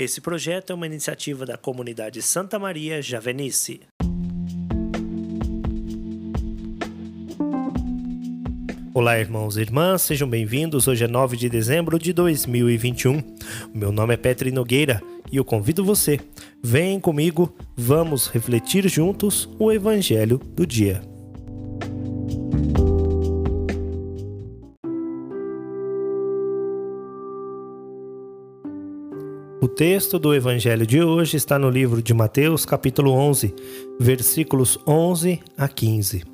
Esse projeto é uma iniciativa da comunidade Santa Maria Javenice. Olá, irmãos e irmãs, sejam bem-vindos. Hoje é 9 de dezembro de 2021. O meu nome é Petri Nogueira e eu convido você. Vem comigo, vamos refletir juntos o Evangelho do dia. O texto do Evangelho de hoje está no livro de Mateus, capítulo 11, versículos 11 a 15.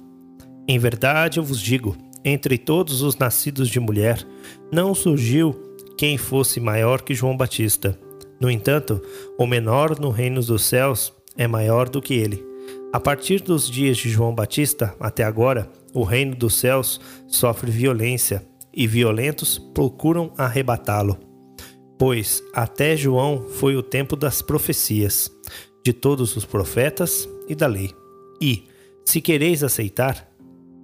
Em verdade eu vos digo: entre todos os nascidos de mulher, não surgiu quem fosse maior que João Batista. No entanto, o menor no reino dos céus é maior do que ele. A partir dos dias de João Batista até agora, o reino dos céus sofre violência e violentos procuram arrebatá-lo. Pois até João foi o tempo das profecias, de todos os profetas e da lei. E, se quereis aceitar,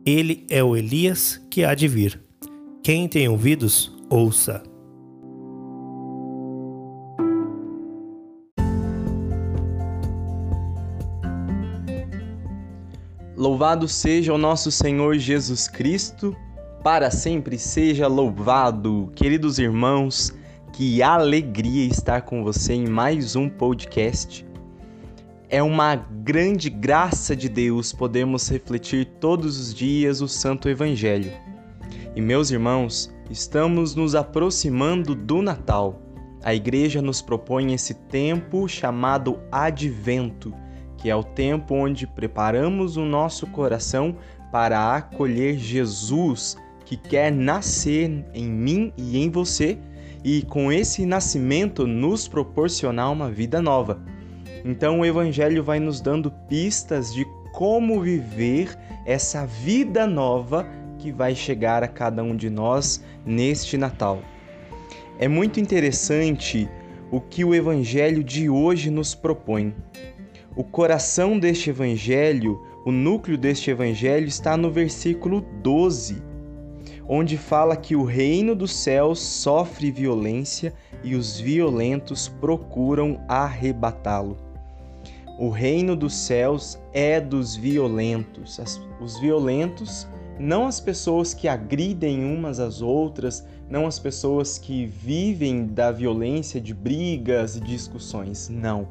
ele é o Elias que há de vir. Quem tem ouvidos, ouça. Louvado seja o nosso Senhor Jesus Cristo, para sempre seja louvado. Queridos irmãos, que alegria estar com você em mais um podcast. É uma grande graça de Deus podermos refletir todos os dias o Santo Evangelho. E meus irmãos, estamos nos aproximando do Natal. A igreja nos propõe esse tempo chamado Advento, que é o tempo onde preparamos o nosso coração para acolher Jesus, que quer nascer em mim e em você e com esse nascimento nos proporcionar uma vida nova. Então o Evangelho vai nos dando pistas de como viver essa vida nova que vai chegar a cada um de nós neste Natal. É muito interessante o que o Evangelho de hoje nos propõe. O coração deste Evangelho, o núcleo deste Evangelho está no versículo 12 onde fala que o reino dos céus sofre violência e os violentos procuram arrebatá-lo. O reino dos céus é dos violentos. os violentos, não as pessoas que agridem umas às outras, não as pessoas que vivem da violência de brigas e discussões, não.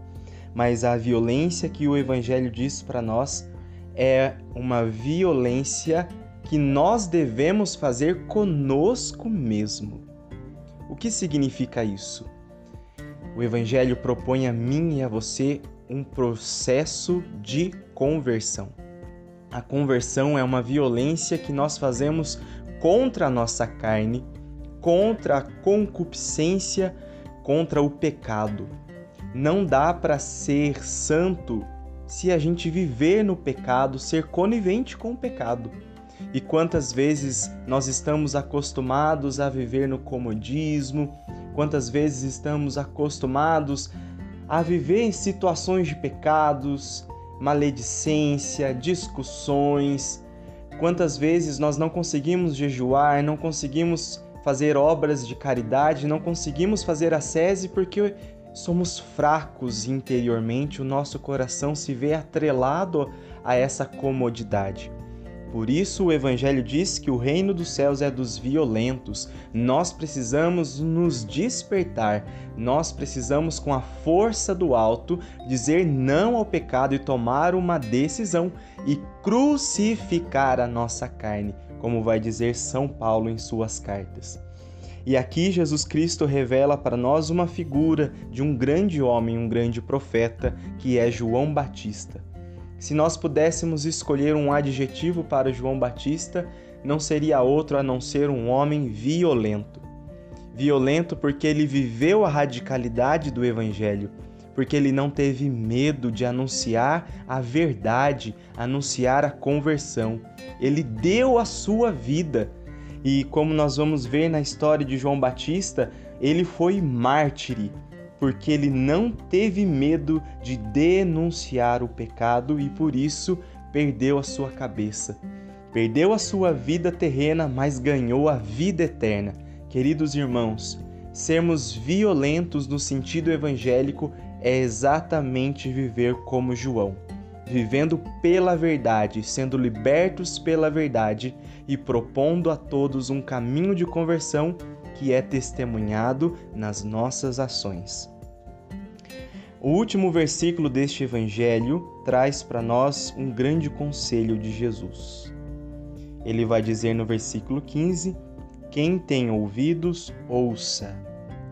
Mas a violência que o Evangelho diz para nós é uma violência que nós devemos fazer conosco mesmo. O que significa isso? O Evangelho propõe a mim e a você um processo de conversão. A conversão é uma violência que nós fazemos contra a nossa carne, contra a concupiscência, contra o pecado. Não dá para ser santo se a gente viver no pecado, ser conivente com o pecado. E quantas vezes nós estamos acostumados a viver no comodismo, quantas vezes estamos acostumados a viver em situações de pecados, maledicência, discussões. Quantas vezes nós não conseguimos jejuar, não conseguimos fazer obras de caridade, não conseguimos fazer a sese porque somos fracos interiormente, o nosso coração se vê atrelado a essa comodidade. Por isso o Evangelho diz que o reino dos céus é dos violentos. Nós precisamos nos despertar, nós precisamos, com a força do alto, dizer não ao pecado e tomar uma decisão e crucificar a nossa carne, como vai dizer São Paulo em suas cartas. E aqui Jesus Cristo revela para nós uma figura de um grande homem, um grande profeta, que é João Batista. Se nós pudéssemos escolher um adjetivo para João Batista, não seria outro a não ser um homem violento. Violento porque ele viveu a radicalidade do Evangelho, porque ele não teve medo de anunciar a verdade, anunciar a conversão. Ele deu a sua vida. E como nós vamos ver na história de João Batista, ele foi mártire porque ele não teve medo de denunciar o pecado e por isso perdeu a sua cabeça. Perdeu a sua vida terrena, mas ganhou a vida eterna. Queridos irmãos, Sermos violentos no sentido evangélico é exatamente viver como João, vivendo pela verdade, sendo libertos pela verdade e propondo a todos um caminho de conversão que é testemunhado nas nossas ações. O último versículo deste evangelho traz para nós um grande conselho de Jesus. Ele vai dizer no versículo 15: Quem tem ouvidos, ouça.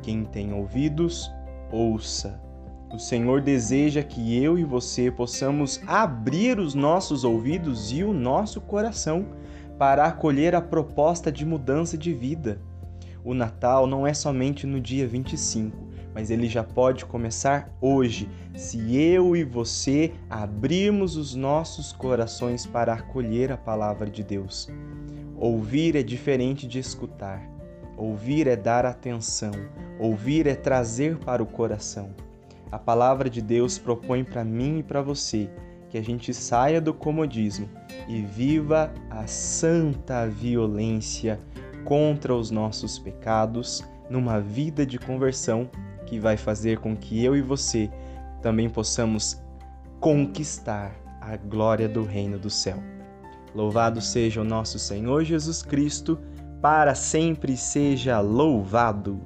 Quem tem ouvidos, ouça. O Senhor deseja que eu e você possamos abrir os nossos ouvidos e o nosso coração para acolher a proposta de mudança de vida. O Natal não é somente no dia 25, mas ele já pode começar hoje, se eu e você abrirmos os nossos corações para acolher a palavra de Deus. Ouvir é diferente de escutar. Ouvir é dar atenção, ouvir é trazer para o coração. A palavra de Deus propõe para mim e para você que a gente saia do comodismo e viva a santa violência contra os nossos pecados numa vida de conversão que vai fazer com que eu e você também possamos conquistar a glória do reino do céu. Louvado seja o nosso Senhor Jesus Cristo, para sempre seja louvado.